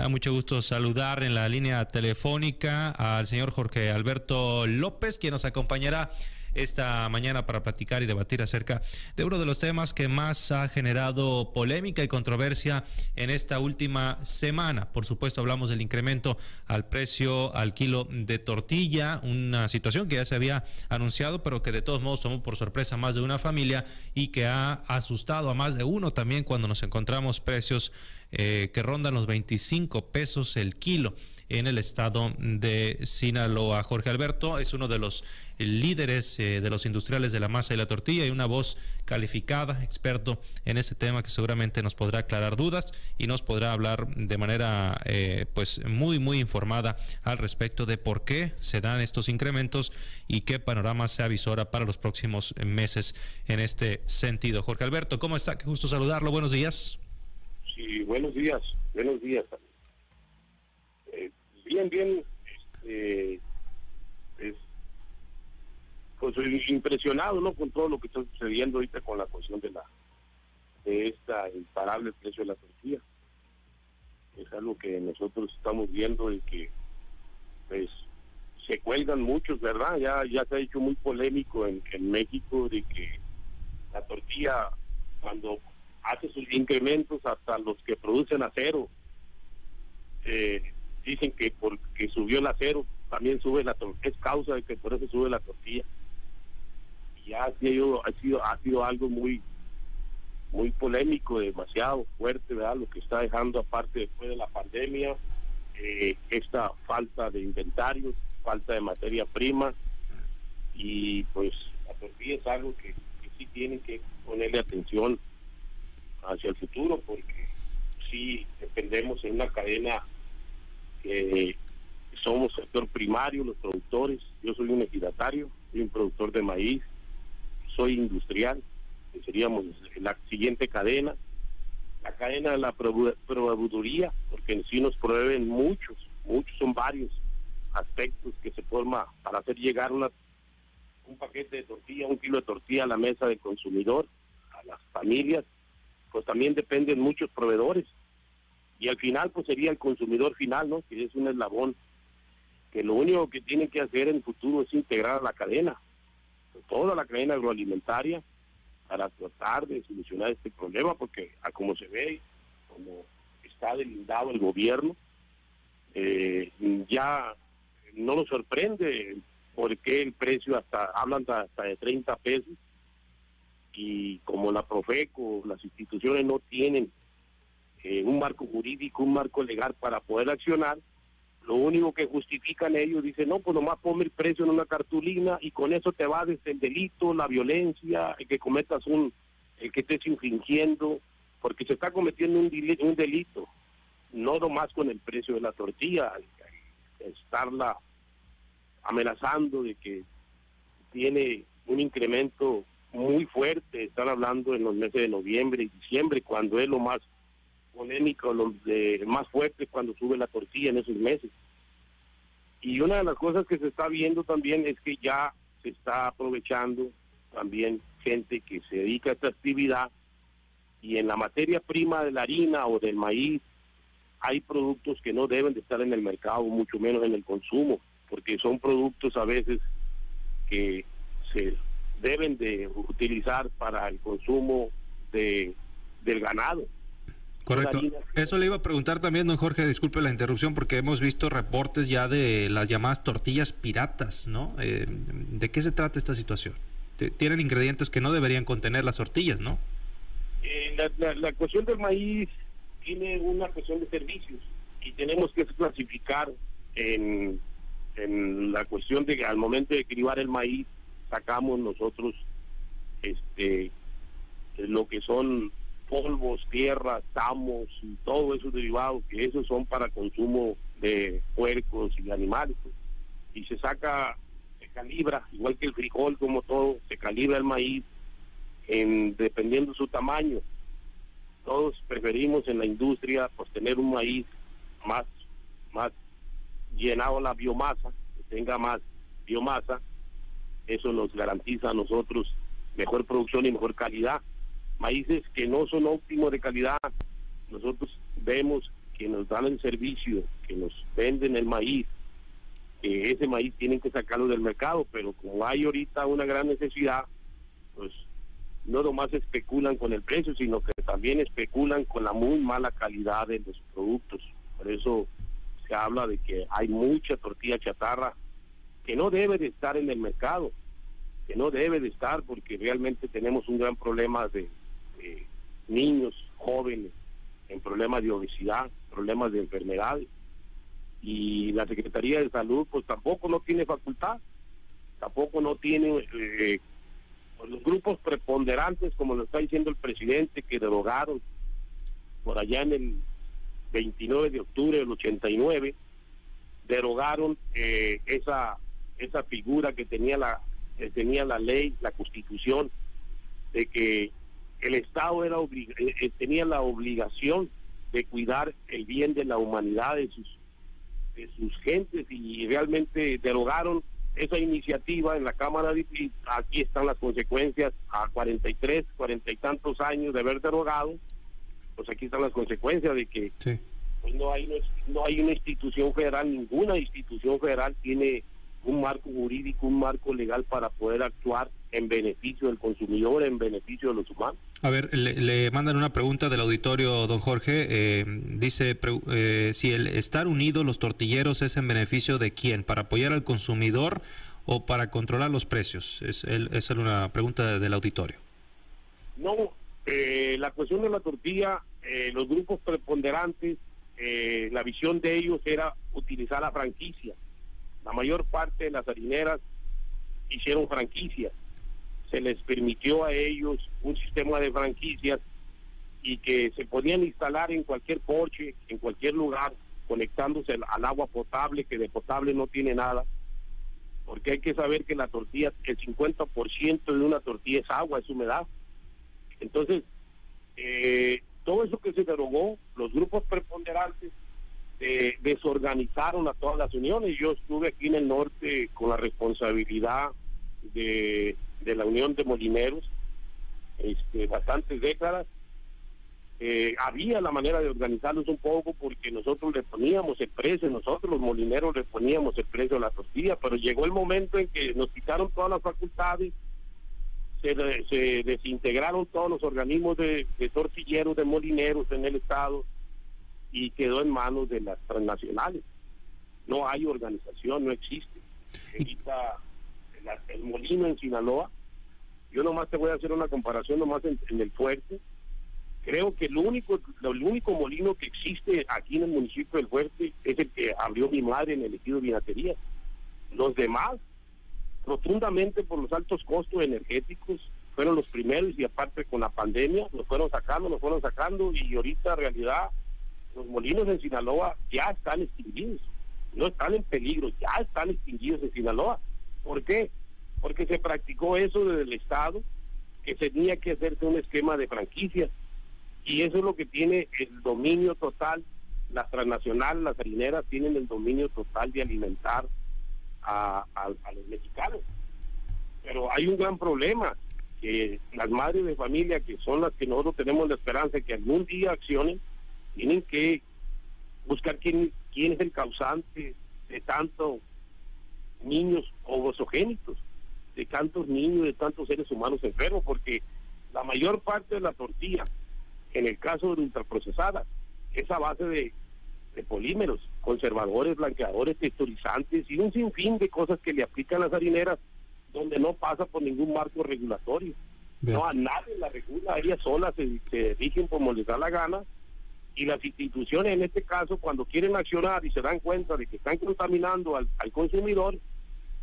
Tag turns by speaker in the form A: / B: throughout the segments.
A: Da mucho gusto saludar en la línea telefónica al señor Jorge Alberto López, quien nos acompañará esta mañana para platicar y debatir acerca de uno de los temas que más ha generado polémica y controversia en esta última semana. Por supuesto, hablamos del incremento al precio al kilo de tortilla, una situación que ya se había anunciado, pero que de todos modos tomó por sorpresa más de una familia y que ha asustado a más de uno también cuando nos encontramos precios eh, que rondan los 25 pesos el kilo en el estado de Sinaloa. Jorge Alberto es uno de los líderes eh, de los industriales de la masa y la tortilla y una voz calificada, experto en ese tema que seguramente nos podrá aclarar dudas y nos podrá hablar de manera eh, pues muy muy informada al respecto de por qué se dan estos incrementos y qué panorama se avisora para los próximos meses en este sentido. Jorge Alberto, ¿cómo está? Qué gusto saludarlo. Buenos días.
B: Sí, buenos días, buenos días. Bien, bien, este, es, pues impresionado, ¿no? Con todo lo que está sucediendo ahorita con la cuestión de la de esta imparable precio de la tortilla. Es algo que nosotros estamos viendo y que, pues, se cuelgan muchos, ¿verdad? Ya ya se ha hecho muy polémico en, en México de que la tortilla cuando hace sus incrementos hasta los que producen acero. Eh, dicen que porque subió el acero, también sube la tortilla, es causa de que por eso sube la tortilla. Y ha sido, ha sido, ha sido algo muy muy polémico, demasiado fuerte, ¿verdad? Lo que está dejando aparte después de la pandemia, eh, esta falta de inventarios, falta de materia prima, y pues la tortilla es algo que, que sí tienen que ponerle atención hacia el futuro, porque sí dependemos en una cadena que somos sector primario, los productores, yo soy un ejidatario, soy un productor de maíz, soy industrial, que seríamos la siguiente cadena, la cadena de la proveeduría, porque en sí nos proveen muchos, muchos son varios aspectos que se forma para hacer llegar una, un paquete de tortilla, un kilo de tortilla a la mesa del consumidor, a las familias, pues también dependen muchos proveedores. Y al final, pues sería el consumidor final, ¿no? Que es un eslabón que lo único que tienen que hacer en el futuro es integrar a la cadena, toda la cadena agroalimentaria, para tratar de solucionar este problema, porque a como se ve, como está delindado el gobierno, eh, ya no nos sorprende porque el precio hasta, hablan hasta de 30 pesos, y como la Profeco, las instituciones no tienen eh, un marco jurídico, un marco legal para poder accionar, lo único que justifican ellos, dicen, no, pues nomás ponme el precio en una cartulina y con eso te va desde el delito, la violencia, el que cometas un, el que estés infringiendo, porque se está cometiendo un, un delito, no nomás con el precio de la tortilla, estarla amenazando de que tiene un incremento muy fuerte, están hablando en los meses de noviembre y diciembre, cuando es lo más polémico, lo de, más fuerte cuando sube la tortilla en esos meses. Y una de las cosas que se está viendo también es que ya se está aprovechando también gente que se dedica a esta actividad y en la materia prima de la harina o del maíz hay productos que no deben de estar en el mercado, mucho menos en el consumo, porque son productos a veces que se deben de utilizar para el consumo de, del ganado.
A: Correcto. Eso le iba a preguntar también, don Jorge, disculpe la interrupción, porque hemos visto reportes ya de las llamadas tortillas piratas, ¿no? Eh, ¿De qué se trata esta situación? Tienen ingredientes que no deberían contener las tortillas, ¿no?
B: Eh, la, la, cuestión del maíz tiene una cuestión de servicios y tenemos que clasificar en, en la cuestión de que al momento de cribar el maíz sacamos nosotros este lo que son polvos, tierra, tamos y todo esos derivados, que esos son para consumo de puercos y animales. Pues. Y se saca, se calibra, igual que el frijol, como todo, se calibra el maíz en, dependiendo su tamaño. Todos preferimos en la industria pues tener un maíz más, más llenado la biomasa, que tenga más biomasa, eso nos garantiza a nosotros mejor producción y mejor calidad. Maíces que no son óptimos de calidad, nosotros vemos que nos dan el servicio, que nos venden el maíz, que ese maíz tienen que sacarlo del mercado, pero como hay ahorita una gran necesidad, pues no nomás especulan con el precio, sino que también especulan con la muy mala calidad de los productos. Por eso se habla de que hay mucha tortilla chatarra que no debe de estar en el mercado, que no debe de estar porque realmente tenemos un gran problema de, niños, jóvenes, en problemas de obesidad, problemas de enfermedades. Y la Secretaría de Salud pues tampoco no tiene facultad, tampoco no tiene eh, los grupos preponderantes, como lo está diciendo el presidente, que derogaron por allá en el 29 de octubre del 89, derogaron eh, esa esa figura que tenía la que tenía la ley, la Constitución, de que el Estado era eh, eh, tenía la obligación de cuidar el bien de la humanidad de sus de sus gentes y realmente derogaron esa iniciativa en la Cámara de aquí están las consecuencias a 43, 40 y tantos años de haber derogado, pues aquí están las consecuencias de que pues no hay no hay una institución federal, ninguna institución federal tiene un marco jurídico, un marco legal para poder actuar en beneficio del consumidor, en beneficio de los humanos.
A: A ver, le, mandan una pregunta del auditorio, don Jorge. Eh, dice eh, si el estar unidos los tortilleros es en beneficio de quién, para apoyar al consumidor o para controlar los precios. Es, esa es una pregunta del auditorio.
B: No, eh, la cuestión de la tortilla, los grupos preponderantes, la visión de ellos era utilizar la franquicia la mayor parte de las harineras hicieron franquicias. Se les permitió a ellos un sistema de franquicias y que se podían instalar en cualquier porche, en cualquier lugar, conectándose al agua potable, que de potable no tiene nada. Porque hay que saber que la tortilla, el 50% de una tortilla es agua, es humedad. Entonces, eh, todo eso que se derogó, los grupos preponderantes desorganizaron a todas las uniones. Yo estuve aquí en el norte con la responsabilidad de, la Unión de Molineros, este, bastantes décadas. Eh, había la manera de organizarlos un poco porque nosotros le poníamos el precio, nosotros los molineros le poníamos el precio a la tortilla, pero llegó el momento en que nos quitaron todas las facultades, se, se desintegraron todos los organismos de, de tortilleros, de molineros en el Estado, y quedó en manos de las transnacionales. No hay organización, no existe. Ahorita el, molino en Sinaloa, yo nomás te voy a hacer una comparación nomás en, el fuerte. Creo que el único, el único molino que existe aquí en el municipio del Fuerte es el que abrió mi madre en el ejido Vinatería. Los demás, rotundamente por los altos costos energéticos, fueron los primeros y aparte con la pandemia, los fueron sacando, los fueron sacando y ahorita en realidad los molinos en Sinaloa ya están extinguidos, no están en peligro, ya están extinguidos en Sinaloa. ¿Por qué? Porque se practicó eso desde el Estado, que tenía que hacerse un esquema de franquicias, y eso es lo que tiene el dominio total, las transnacionales, las harineras tienen el dominio total de alimentar a, los mexicanos. Pero hay un gran problema, que las madres de familia, que son las que nosotros tenemos la esperanza de que algún día accionen, tienen que buscar quién, es el causante de tantos niños obosogénitos, de tantos niños, de tantos seres humanos enfermos, porque la mayor parte de la tortilla, en el caso de ultraprocesada, es a base de, polímeros, conservadores, blanqueadores, texturizantes y un sinfín de cosas que le aplican las harineras donde no pasa por ningún marco regulatorio. No, a nadie la regula, ellas solas se, se rigen como les da la gana y las instituciones en este caso cuando quieren accionar y se dan cuenta de que están contaminando al, consumidor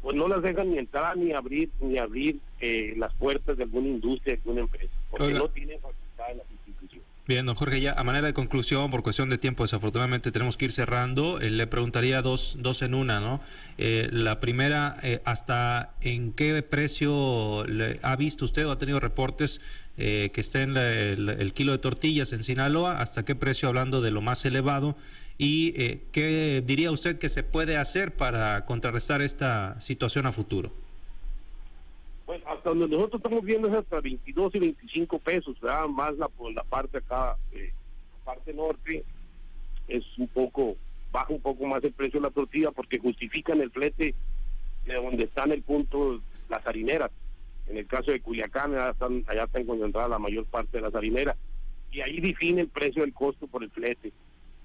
B: pues no las dejan ni entrar ni abrir ni abrir eh, las puertas de alguna industria de alguna empresa porque no tienen facultad en las instituciones
A: Bien, don Jorge, ya a manera de conclusión, por cuestión de tiempo, desafortunadamente tenemos que ir cerrando. Eh, le preguntaría dos, dos en una, ¿no? Eh, la primera, ¿hasta en qué precio le ha visto usted o ha tenido reportes eh, que esté en el, kilo de tortillas en Sinaloa, hasta qué precio hablando de lo más elevado y eh, qué diría usted que se puede hacer para contrarrestar esta situación a futuro.
B: Bueno, hasta donde nosotros estamos viendo es hasta 22 y 25 pesos, más la, por la parte acá, eh, la parte norte, es un poco, baja un poco más el precio de la tortilla porque justifican el flete de donde está en el punto las harineras. En el caso de Culiacán, allá están, allá están concentradas la mayor parte de las harineras. Y ahí define el precio del costo por el flete.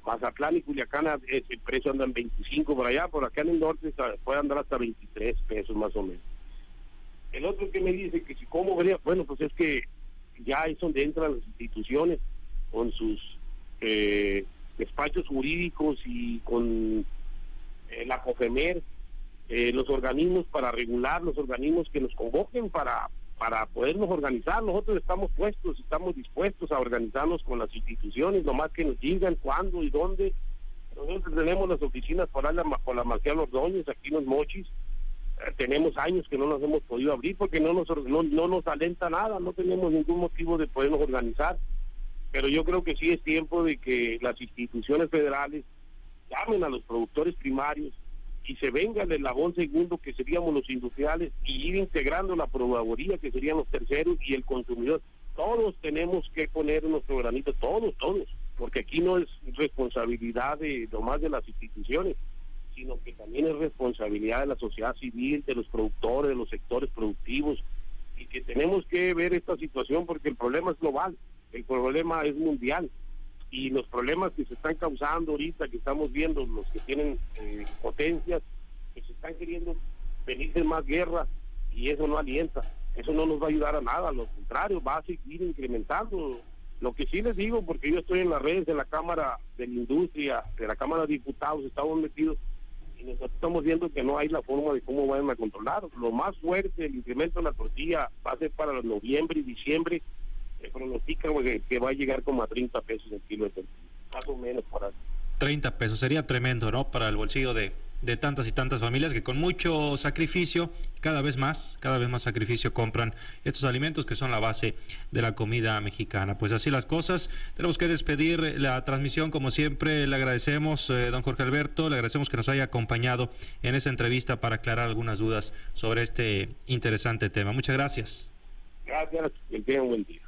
B: Mazatlán y Culiacán, el precio anda en 25 por allá, por acá en el norte puede andar hasta 23 pesos más o menos. El otro que me dice que si cómo vería, bueno, pues es que ya es donde entran las instituciones con sus eh, despachos jurídicos y con eh, la COFEMER, eh, los organismos para regular, los organismos que nos convoquen para, para podernos organizar. Nosotros estamos puestos, estamos dispuestos a organizarnos con las instituciones, nomás que nos digan cuándo y dónde. Nosotros tenemos las oficinas por la, por la Marcial Ordóñez, aquí en los Mochis. Eh, tenemos años que no nos hemos podido abrir porque no nos, no, no nos alenta nada, no tenemos ningún motivo de podernos organizar. Pero yo creo que sí es tiempo de que las instituciones federales llamen a los productores primarios y se venga el eslabón segundo que seríamos los industriales y ir integrando la probaboría que serían los terceros y el consumidor. Todos tenemos que poner nuestro granito, todos, todos, porque aquí no es responsabilidad de más de las instituciones, sino que también es responsabilidad de la sociedad civil, de los productores, de los sectores productivos, y que tenemos que ver esta situación porque el problema es global, el problema es mundial y los problemas que se están causando ahorita, que estamos viendo, los que tienen eh, potencias, que se están queriendo venir de más guerra y eso no alienta, eso no nos va a ayudar a nada, lo contrario, va a seguir incrementando. Lo que sí les digo, porque yo estoy en las redes de la Cámara de la Industria, de la Cámara de Diputados, estamos metidos y nosotros estamos viendo que no hay la forma de cómo van a controlar. Lo más fuerte, el incremento de la tortilla va a ser para noviembre y diciembre se pronostica que, va a llegar como a 30 pesos el kilo de tortilla, más o menos para
A: 30 pesos, sería tremendo, ¿no? Para el bolsillo de, de tantas y tantas familias que con mucho sacrificio, cada vez más, cada vez más sacrificio compran estos alimentos que son la base de la comida mexicana. Pues así las cosas, tenemos que despedir la transmisión, como siempre, le agradecemos, eh, don Jorge Alberto, le agradecemos que nos haya acompañado en esa entrevista para aclarar algunas dudas sobre este interesante tema. Muchas gracias.
B: Gracias, que tengan un buen día.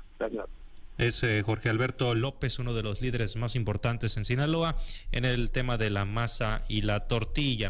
A: Es eh, Jorge Alberto López, uno de los líderes más importantes en Sinaloa en el tema de la masa y la tortilla.